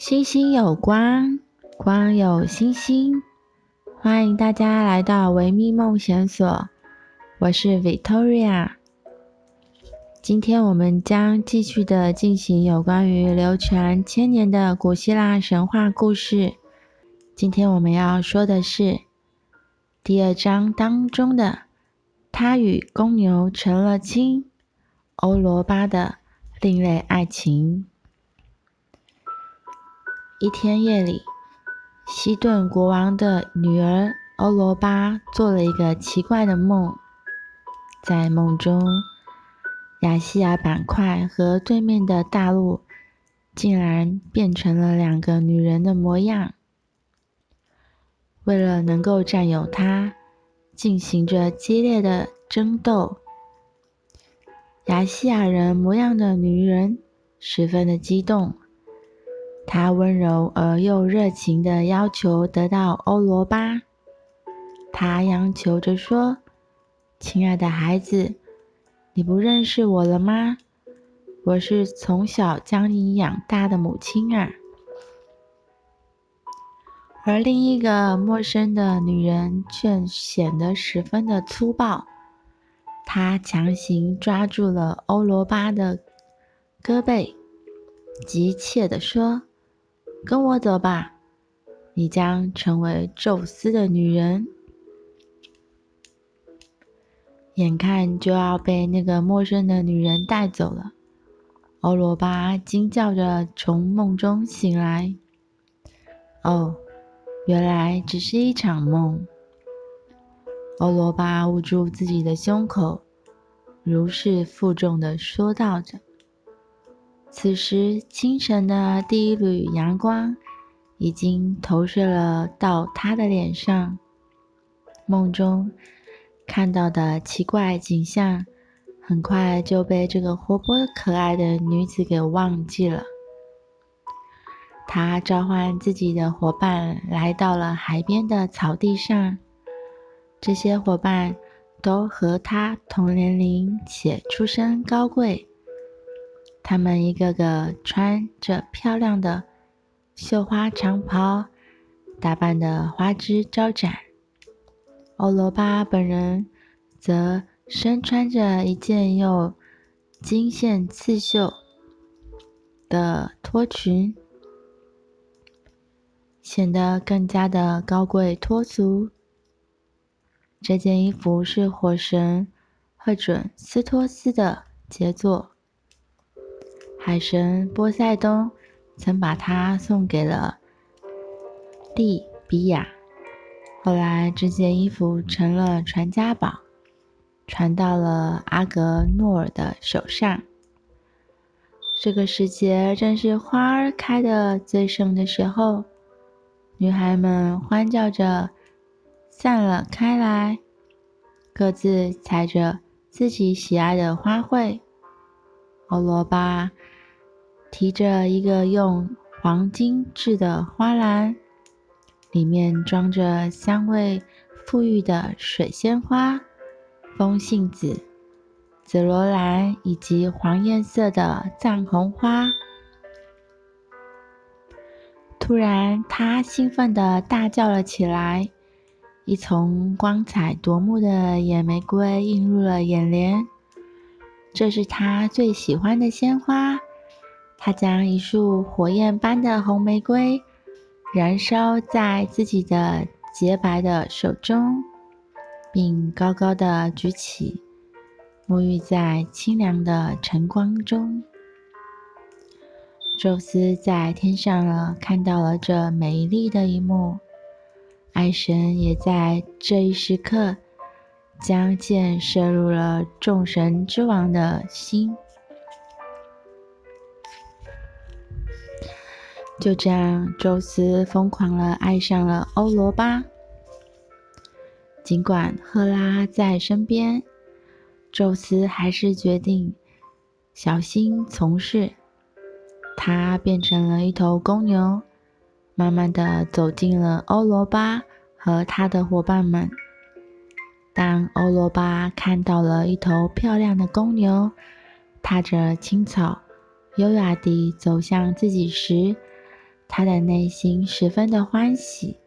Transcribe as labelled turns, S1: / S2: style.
S1: 星星有光，光有星星。欢迎大家来到维密梦想所，我是 Victoria。今天我们将继续的进行有关于流传千年的古希腊神话故事。今天我们要说的是第二章当中的他与公牛成了亲，欧罗巴的另类爱情。一天夜里，西顿国王的女儿欧罗巴做了一个奇怪的梦。在梦中，亚细亚板块和对面的大陆竟然变成了两个女人的模样。为了能够占有它，进行着激烈的争斗。亚细亚人模样的女人十分的激动。他温柔而又热情地要求得到欧罗巴。他央求着说：“亲爱的孩子，你不认识我了吗？我是从小将你养大的母亲啊。”而另一个陌生的女人却显得十分的粗暴。她强行抓住了欧罗巴的胳膊，急切地说。跟我走吧，你将成为宙斯的女人。眼看就要被那个陌生的女人带走了，欧罗巴惊叫着从梦中醒来。哦，原来只是一场梦。欧罗巴捂住自己的胸口，如释负重的说道着。此时，清晨的第一缕阳光已经投射了到他的脸上。梦中看到的奇怪景象，很快就被这个活泼可爱的女子给忘记了。他召唤自己的伙伴来到了海边的草地上，这些伙伴都和他同年龄且出身高贵。他们一个个穿着漂亮的绣花长袍，打扮得花枝招展。欧罗巴本人则身穿着一件又金线刺绣的脱裙，显得更加的高贵脱俗。这件衣服是火神赫准斯托斯的杰作。海神波塞冬曾把它送给了利比亚，后来这件衣服成了传家宝，传到了阿格诺尔的手上。这个时节正是花儿开得最盛的时候，女孩们欢叫着散了开来，各自采着自己喜爱的花卉。欧罗巴提着一个用黄金制的花篮，里面装着香味馥郁的水仙花、风信子、紫罗兰以及黄颜色的藏红花。突然，他兴奋地大叫了起来，一丛光彩夺目的野玫瑰映入了眼帘。这是他最喜欢的鲜花。他将一束火焰般的红玫瑰燃烧在自己的洁白的手中，并高高的举起，沐浴在清凉的晨光中。宙斯在天上了，看到了这美丽的一幕。爱神也在这一时刻。将箭射入了众神之王的心。就这样，宙斯疯狂地爱上了欧罗巴。尽管赫拉在身边，宙斯还是决定小心从事。他变成了一头公牛，慢慢的走进了欧罗巴和他的伙伴们。当欧罗巴看到了一头漂亮的公牛，踏着青草，优雅地走向自己时，他的内心十分的欢喜。